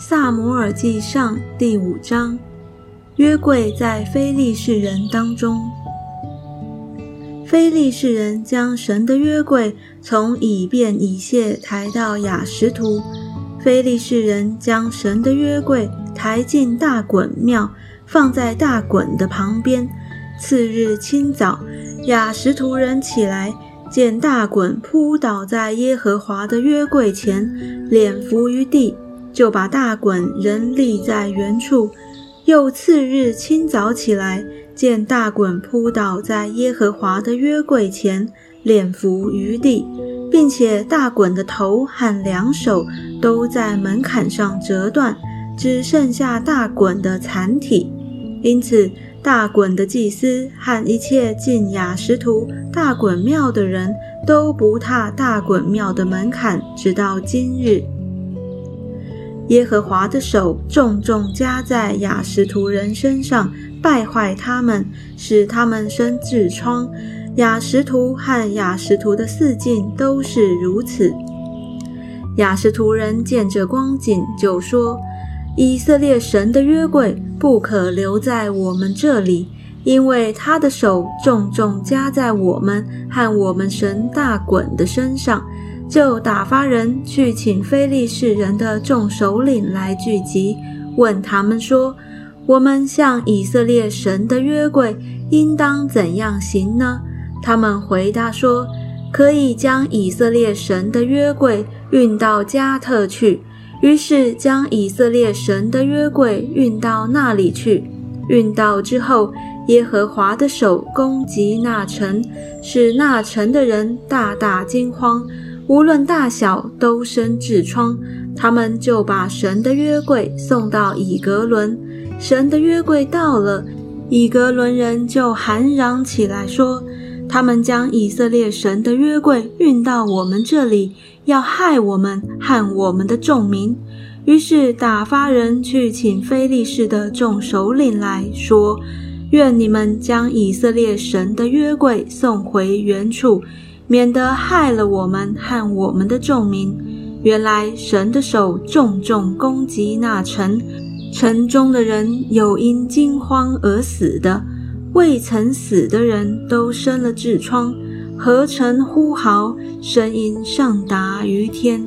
萨摩尔记上第五章，约柜在非利士人当中。非利士人将神的约柜从以便以谢抬到雅什图。非利士人将神的约柜抬进大衮庙，放在大衮的旁边。次日清早，雅什图人起来，见大衮扑倒在耶和华的约柜前，脸伏于地。就把大衮仍立在原处。又次日清早起来，见大衮扑倒在耶和华的约柜前，脸伏于地，并且大衮的头和两手都在门槛上折断，只剩下大衮的残体。因此，大衮的祭司和一切进雅什图大衮庙的人都不踏大衮庙的门槛，直到今日。耶和华的手重重加在雅什图人身上，败坏他们，使他们生痔疮。雅什图和雅什图的四境都是如此。雅什图人见这光景，就说：“以色列神的约柜不可留在我们这里，因为他的手重重加在我们和我们神大衮的身上。”就打发人去请非利士人的众首领来聚集，问他们说：“我们向以色列神的约柜应当怎样行呢？”他们回答说：“可以将以色列神的约柜运到加特去。”于是将以色列神的约柜运到那里去。运到之后，耶和华的手攻击那城，使那城的人大大惊慌。无论大小都生痔疮，他们就把神的约柜送到以格伦。神的约柜到了，以格伦人就喊嚷起来说：“他们将以色列神的约柜运到我们这里，要害我们和我们的众民。”于是打发人去请非利士的众首领来说：“愿你们将以色列神的约柜送回原处。”免得害了我们和我们的众民。原来神的手重重攻击那城，城中的人有因惊慌而死的，未曾死的人都生了痔疮，合成呼嚎，声音上达于天。